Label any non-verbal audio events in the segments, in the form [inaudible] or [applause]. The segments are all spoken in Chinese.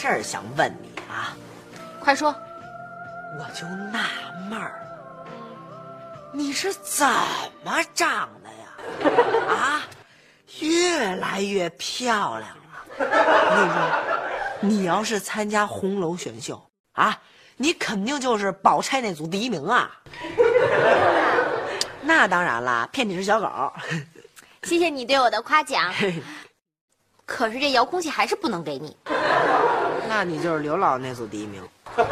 事儿想问你啊，快说，我就纳闷儿了，你是怎么长的呀？[laughs] 啊，越来越漂亮了。我跟你说，你要是参加红楼选秀啊，你肯定就是宝钗那组第一名啊。[laughs] 那当然啦，骗你是小狗。谢谢你对我的夸奖。[laughs] 可是这遥控器还是不能给你。那你就是刘老那组第一名。[laughs] 你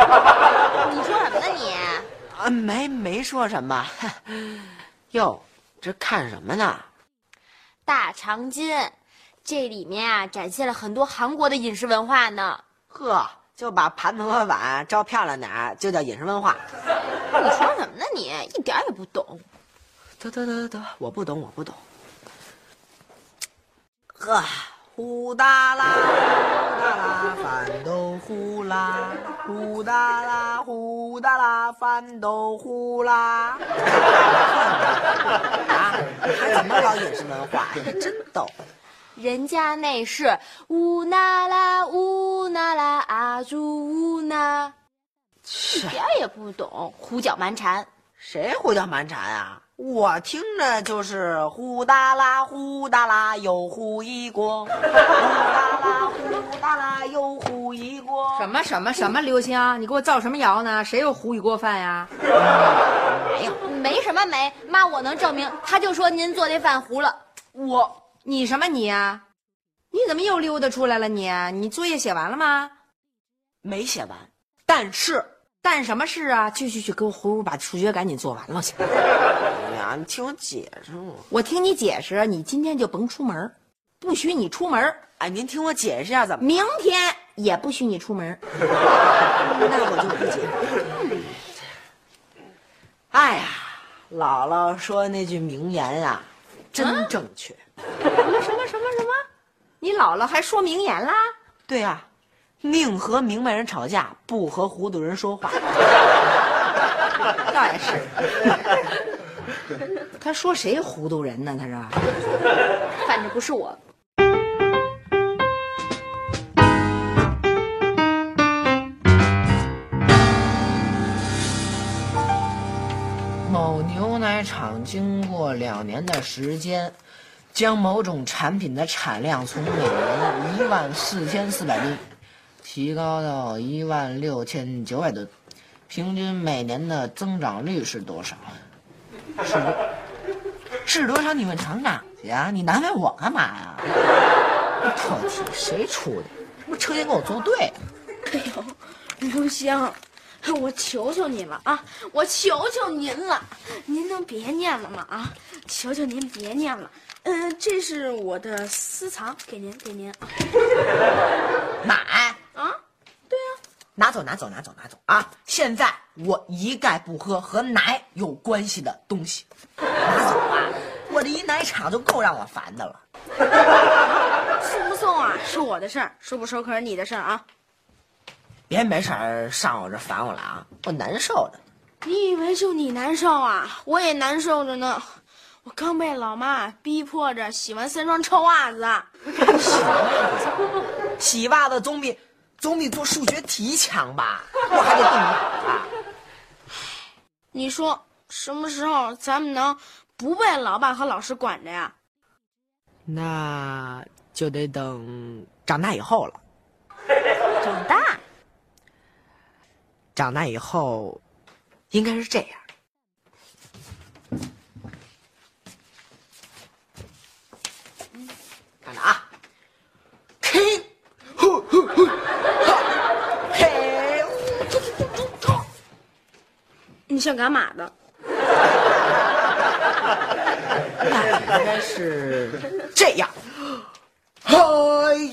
说什么呢你？啊，没没说什么。哟，这看什么呢？大长今，这里面啊展现了很多韩国的饮食文化呢。呵，就把盘子和碗照漂亮点儿，就叫饮食文化。你说什么呢你？一点也不懂。得得得得，我不懂，我不懂。[laughs] 呵，呼啦啦，呼啦啦，翻斗呼啦，呼啦啦，呼啦啦，翻斗呼啦。啊，还怎么搞饮食文化？真逗。人家那是乌那拉乌那拉阿朱乌那，一点也不懂，胡搅蛮缠。谁胡搅蛮缠啊？我听着就是呼哒啦呼哒啦又呼一锅，呼哒啦呼哒啦又呼一锅。什么什么什么刘星，你给我造什么谣呢？谁又糊一锅饭呀？没有，没什么没，妈我能证明，他就说您做那饭糊了。我你什么你呀？你怎么又溜达出来了你？你作业写完了吗？没写完，但是干什么事啊？去去去，给我回屋把数学赶紧做完了去。哎呀，你听我解释嘛。我听你解释，你今天就甭出门，不许你出门，哎，您听我解释一下怎么？明天也不许你出门。[laughs] 那我就不解释。哎呀，姥姥说那句名言呀、真正确。什么什么什么什么？你姥姥还说名言啦？对呀、宁和明白人吵架，不和糊涂人说话。倒也是。[laughs] 他说谁糊涂人呢？他是。反正不是我。某牛奶厂经过两年的时间，将某种产品的产量从每年一万四千四百吨提高到一万六千九百吨，平均每年的增长率是多少？是多是多少？你问厂长去啊！你难为我干嘛呀？这课题谁出的？这不成天跟我作对？哎呦，刘星，我求求你了啊！我求求您了，您能别念了吗？啊，求求您别念了。嗯、这是我的私藏，给您，给您啊。奶。拿走，拿走，拿走，拿走啊！现在我一概不喝和奶有关系的东西，拿走啊！我这一奶厂就够让我烦的了。[laughs] 送不送啊是我的事儿，收不收可是你的事儿啊。别没事儿上我这烦我了啊！我难受着呢。你以为就你难受啊？我也难受着呢。我刚被老妈逼迫着洗完三双臭袜子。洗袜子总比总比做数学题强吧？我还得动脑啊！你说什么时候咱们能不被老爸和老师管着呀？那就得等长大以后了。长大。长大以后，应该是这样。看着啊，嘿，呼呼呼，哈嘿，你想干嘛的？那应该是这样。嗨，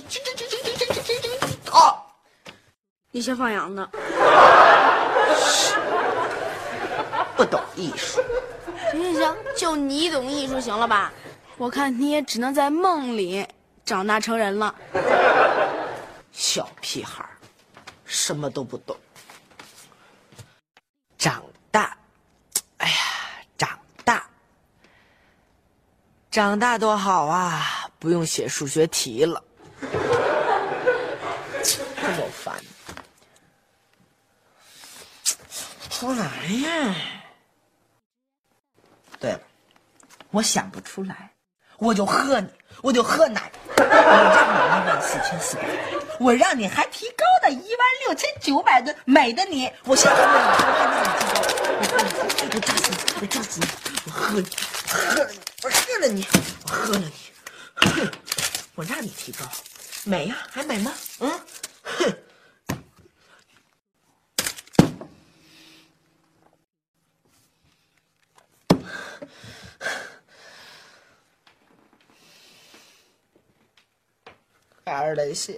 这这这这这这这这这啊！你先放羊的。不懂艺术，行行行，就你懂艺术行了吧？我看你也只能在梦里长大成人了。小屁孩，什么都不懂。长大，哎呀，长大，长大多好啊！不用写数学题了，这么烦。出来呀！对了，我想不出来，我就喝你，我就喝奶。[laughs] 我让你一万四千四百，我让你还提高的一万六千九百吨，美的你！我先喝你，我让你提高，我喝你，我炸死你，我炸死你，我喝你，喝了你，我喝了你，我喝了你，哼！我让你提高，美呀，还美吗？嗯，哼！还是得写。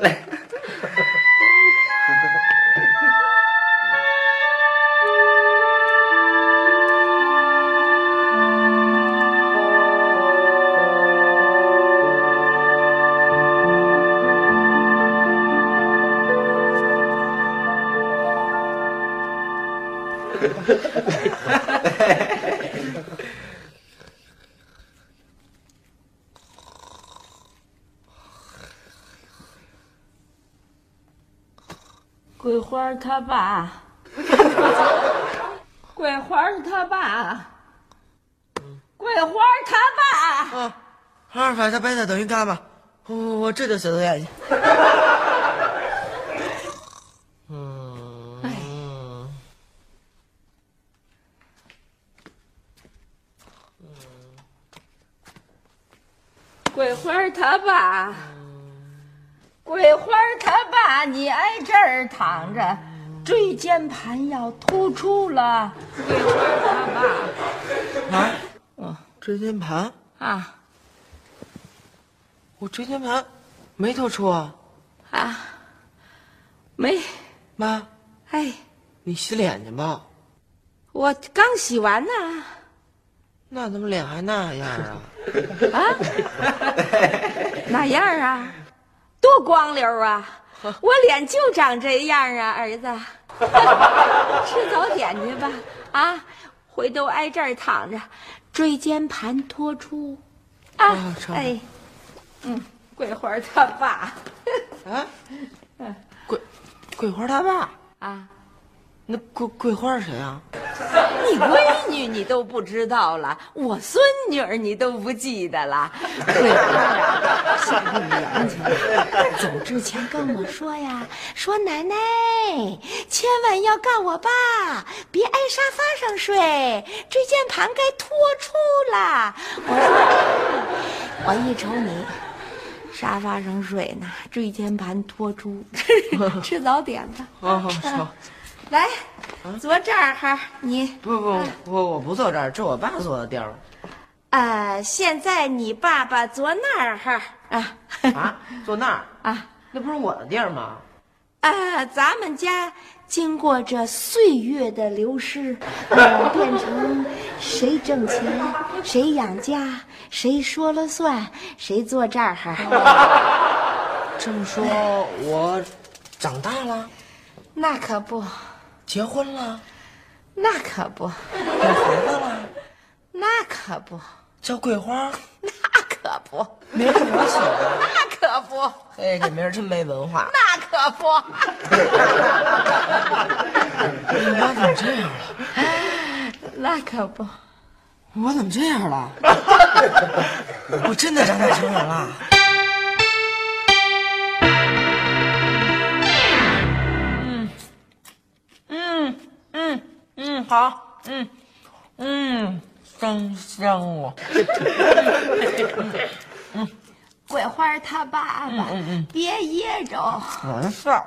来 [laughs] 他爸，[laughs] 桂花是他爸，桂花他爸。啊，阿尔法加贝塔等于伽马，我我这就写作业去。嗯，桂花他爸，桂花他爸，你挨这儿躺着，椎间盘要突出了。啊，嗯，椎间盘，啊我椎间盘没突出啊。啊，没，妈，哎，你洗脸去吧。我刚洗完呢。那怎么脸还那样啊？啊，哪样啊？多光溜啊！[laughs] 我脸就长这样啊，儿子。[laughs] 吃早点去吧，啊，回头挨这儿躺着，椎间盘突出。啊哎，嗯，桂花他爸，啊，桂桂花他爸，啊，那桂桂花是谁啊？[laughs] 你闺女你都不知道了，我孙女儿你都不记得了。桂花啊，下幼儿园去了，走之前跟我说呀，说奶奶千万要告我爸，别挨沙发上睡，椎间盘该脱出了。我说，哎我一瞅你。沙发上睡呢，椎间盘脱出，[laughs] 吃早点吧。好好好，[laughs] 来，坐这儿哈，你。不不，我我不坐这儿，这我爸坐的地儿。呃，现在你爸爸坐那儿哈啊啊，坐那儿，啊那不是我的地儿吗？啊！咱们家经过这岁月的流失，[laughs] 呃，变成谁挣钱谁养家，谁说了算，谁坐这儿哈。这么说，我长大了，[laughs] 那可不，结婚了，那可不，有孩子了，那可不，叫桂花，那可不，名儿是我起的。那可不，嘿，这名儿真没文化。那可不。你妈怎么这样了？那可不。我怎么这样了？我真的长大成人了。嗯嗯好，嗯嗯，真香啊！桂花他爸爸，别噎着。没事儿。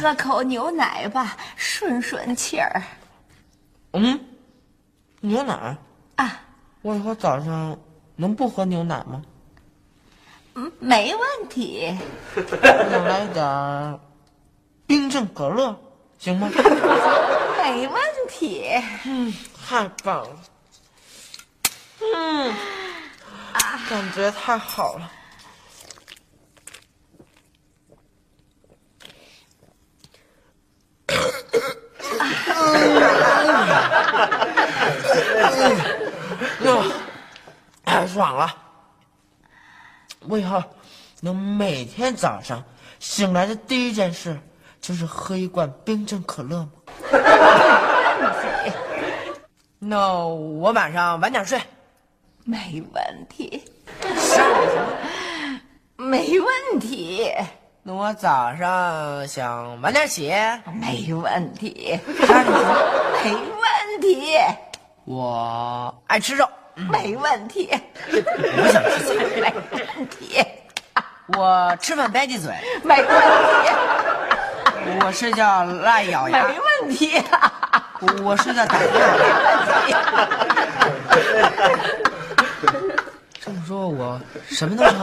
喝口牛奶吧，顺顺气儿嗯，牛奶？啊。我以后早上能不喝牛奶吗？嗯，没问题。[laughs] 再来点儿冰镇可乐，行吗？没问题。嗯，太棒了。嗯，感觉太好了。哟，太爽了！我以后能每天早上醒来的第一件事就是喝一罐冰镇可乐吗？[laughs] 那我晚上晚点睡。没问题，十二点行？没问题，那我早上想晚点起，没问题？没问题，我爱吃肉，没问题，我想吃菜，没问题，我吃饭吧唧嘴，没问题，我睡觉赖咬牙没，问题，我我睡觉打嗝。[laughs] 这么说，我什么都成。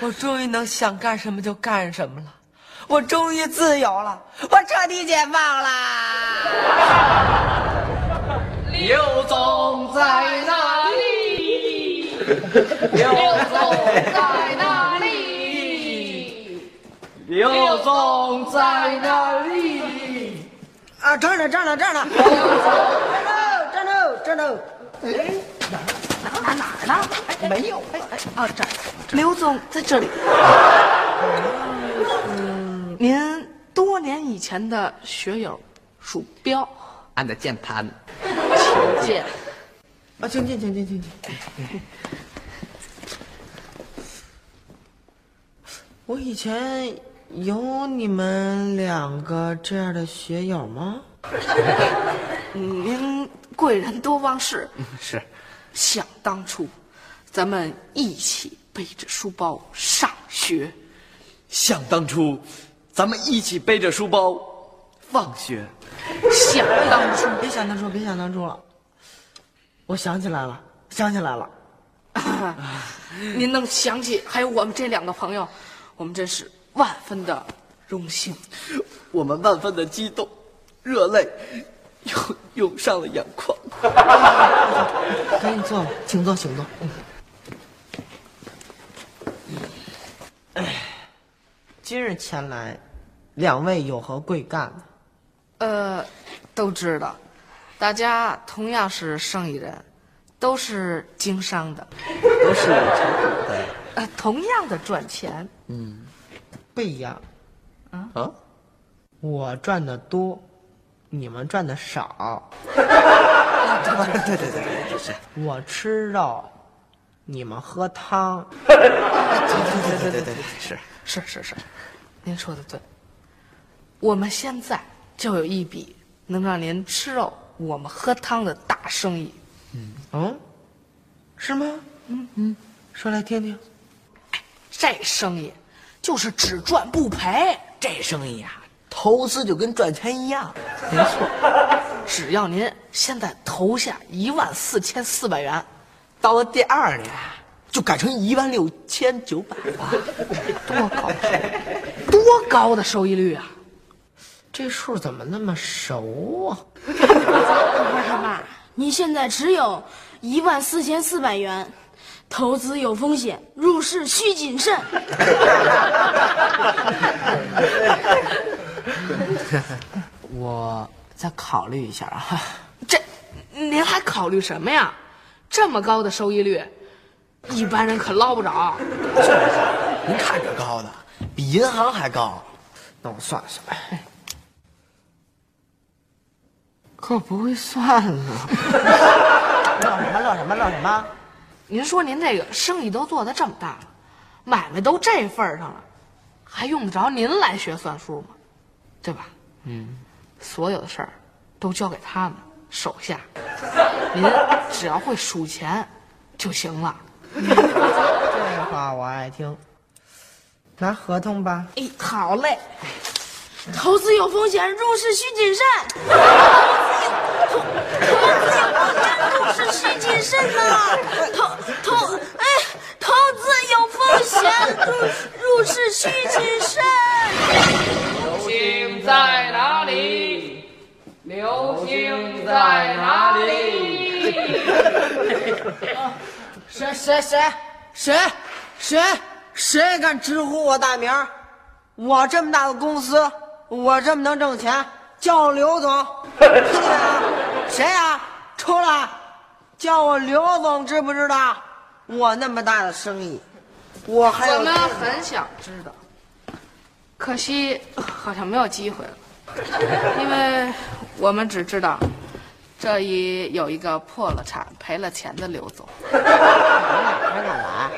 [laughs] 我终于能想干什么就干什么了，我终于自由了，我彻底解放了！[laughs] 刘总在哪里？刘总在哪里？刘总在哪里？啊，这儿呢，这儿呢，这儿呢！这儿呢，这儿呢，这儿呢！哪哪儿呢？哎，没有。哎哎啊，这儿，刘总在这里。嗯您多年以前的学友，鼠标，俺的键盘。请见。啊，请进，请进，请进。我以前有你们两个这样的学友吗？[laughs] 嗯您贵人多忘事。[laughs] 是，想当初，咱们一起背着书包上学。想当初，咱们一起背着书包放学。想当初，别想当初，别想当初了。我想起来了，想起来了。[laughs] 您能想起还有我们这两个朋友，我们真是万分的荣幸。我们万分的激动，热泪涌涌上了眼眶。赶紧坐吧，请坐，请坐。嗯。哎，今日前来，两位有何贵干呢？呃，都知道，大家同样是生意人，都是经商的，都是炒股的。呃，同样的赚钱。不一样，啊？我赚的多，你们赚的少。对对对对对，是。我吃肉，你们喝汤。对对对对对对，是。是是是，您说的对。我们现在就有一笔能让您吃肉，我们喝汤的大生意。嗯，是吗？嗯嗯，说来听听。这生意就是只赚不赔。这生意啊，投资就跟赚钱一样。没错，[laughs] 只要您现在投下一万四千四百元，到了第二年，就改成一万六千九百了。[laughs] 多高的收益，[laughs] 多高的收益率啊！这数怎么那么熟啊？不是他爸，你现在只有一万四千四百元，投资有风险，入市需谨慎。[laughs] 我再考虑一下啊。这，您还考虑什么呀？这么高的收益率，一般人可捞不着。您看这高的，比银行还高。那我算算，可不会算呢。乐什么乐什么乐什么？您说您这个生意都做得这么大了，买卖都这份儿上了，还用得着您来学算术吗？对吧？嗯，所有的事儿都交给他们手下，您只要会数钱就行了。[laughs] 这话我爱听。拿合同吧。哎，好嘞。投资有风险，入市需谨慎。[laughs] 投资有风险，入市需谨慎呐。投投哎，投资有风险，入入市需谨慎。流星在哪里？流星在哪里？谁谁谁谁谁谁敢直呼我大名？我这么大的公司，我这么能挣钱，叫刘总，听见没有？谁呀？出来，叫我刘总，知不知道？我那么大的生意，我还有我们很想知道，可惜好像没有机会了，因为我们只知道这里有一个破了产、赔了钱的刘总。你们俩还敢来？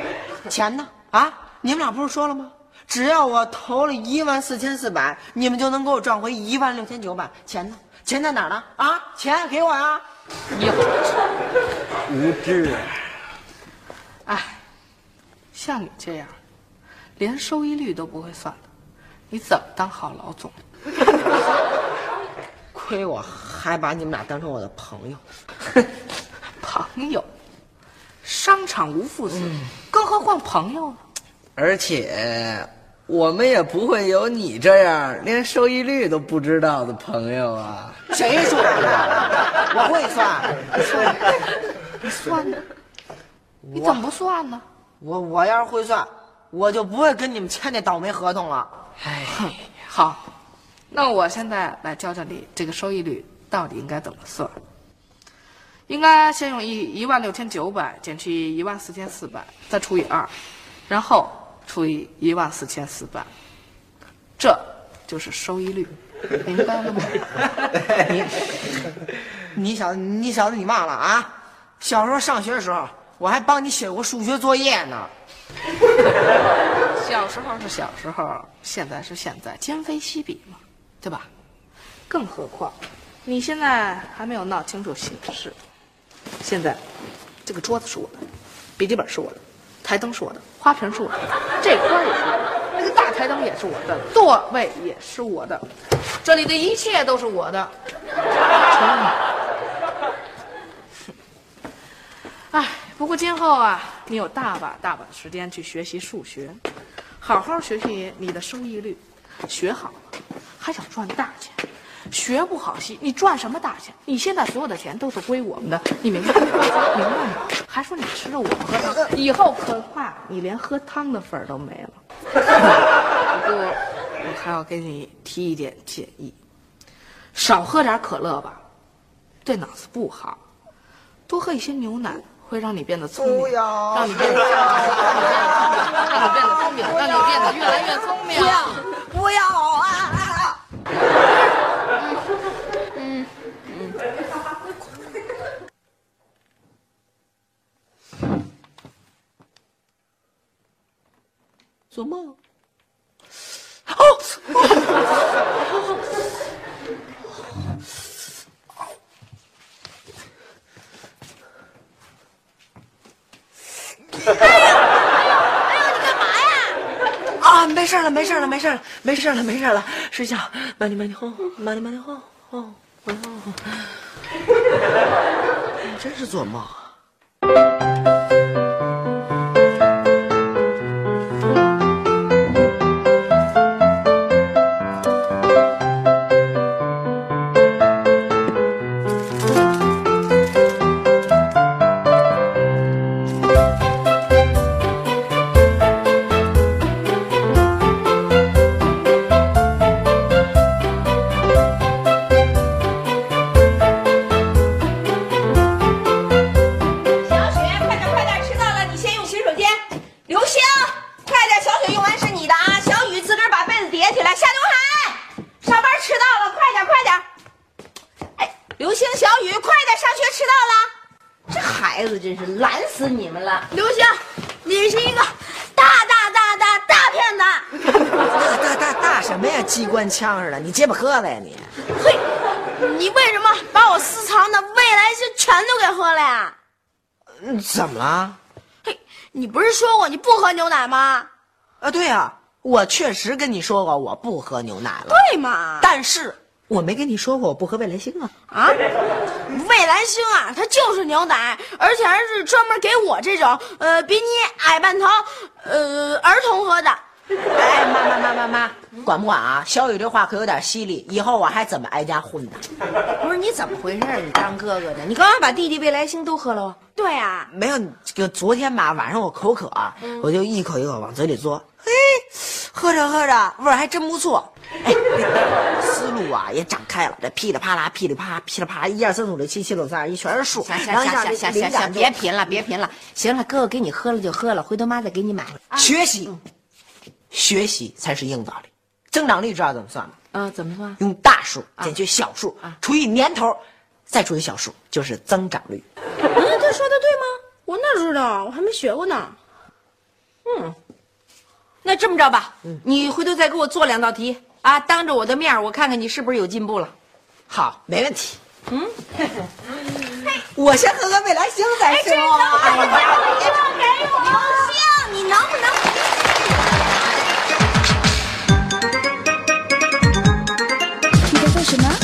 钱呢？啊，你们俩不是说了吗？只要我投了一万四千四百，你们就能给我赚回一万六千九百。钱呢？钱在哪儿呢？啊，钱给我呀！幼稚，无知。哎，像你这样，连收益率都不会算的，你怎么当好老总？[laughs] 亏我还把你们俩当成我的朋友。[laughs] 朋友，商场无父子，更何况朋友呢？而且我们也不会有你这样连收益率都不知道的朋友啊。谁说的？我会算。[laughs] 你算呢？[laughs] 你怎么不算呢？我我要是会算，我就不会跟你们签那倒霉合同了。哎，好，那我现在来教教你这个收益率到底应该怎么算。应该先用一一万六千九百减去一万四千四百，再除以二，然后除以一万四千四百，这就是收益率，明白了吗？[laughs] 你你小子你小子你忘了啊？小时候上学的时候，我还帮你写过数学作业呢。[laughs] 小时候是小时候，现在是现在，今非昔比嘛，对吧？更何况，你现在还没有闹清楚形势。现在，这个桌子是我的，笔记本是我的，台灯是我的，花瓶是我的，这花也是我的，那个大台灯也是我的，座位也是我的，这里的一切都是我的。[laughs] 哎，不过今后啊，你有大把大把的时间去学习数学，好好学习你的收益率，学好了还想赚大钱，学不好戏，你赚什么大钱？你现在所有的钱都是归我们的，你明白吗？[laughs] 明白吗？还说你吃着我们喝汤，以后可怕你连喝汤的份儿都没了。不过我还要给你提一点建议，少喝点可乐吧，对脑子不好，多喝一些牛奶。会让你变得聪明，不要让你变得聪明，让你变得聪明，让你变得越来越聪明。不要，不要做梦哎呦哎呦你干嘛呀。啊，没事了，没事了，没事了，没事了，没事了，睡觉，慢点，慢点，哄，慢点，慢点，哄，哄，哄，哄。真是做梦啊！机关枪似的，你结巴喝了呀你？嘿，你为什么把我私藏的未来星全都给喝了呀？嗯，怎么了？嘿，你不是说过你不喝牛奶吗？啊，对呀、我确实跟你说过我不喝牛奶了，对嘛？但是我没跟你说过我不喝未来星啊。啊，未来星啊，它就是牛奶，而且还是专门给我这种呃比你矮半头呃儿童喝的。哎，妈妈妈妈妈，管不管啊？小雨这话可有点犀利，以后我还怎么挨家混呢？不是你怎么回事？你当哥哥的，你干嘛把弟弟未来星都喝了啊？对啊，没有，这个昨天吧，晚上我口渴，我就一口一口往嘴里嘬，嘿，喝着喝着味儿还真不错，哎，思路啊也展开了，这噼里啪啦噼里啪啦噼里啪啦，一二三四五六七七六三二一全是数，行行行行行行行，别贫了，别贫了。行了，哥哥给你喝了就喝了，回头妈再给你买。学习，学习才是硬道理。增长率知道怎么算吗？啊，怎么算？用大数减去小数，除以年头，再除以小数，就是增长率。嗯，他说的对吗？我哪知道，我还没学过呢。嗯那这么着吧，你回头再给我做两道题啊，当着我的面，我看看你是不是有进步了。好，没问题。嗯，[laughs] 我先喝个未来星再说。哎呀刘星，你能不能？你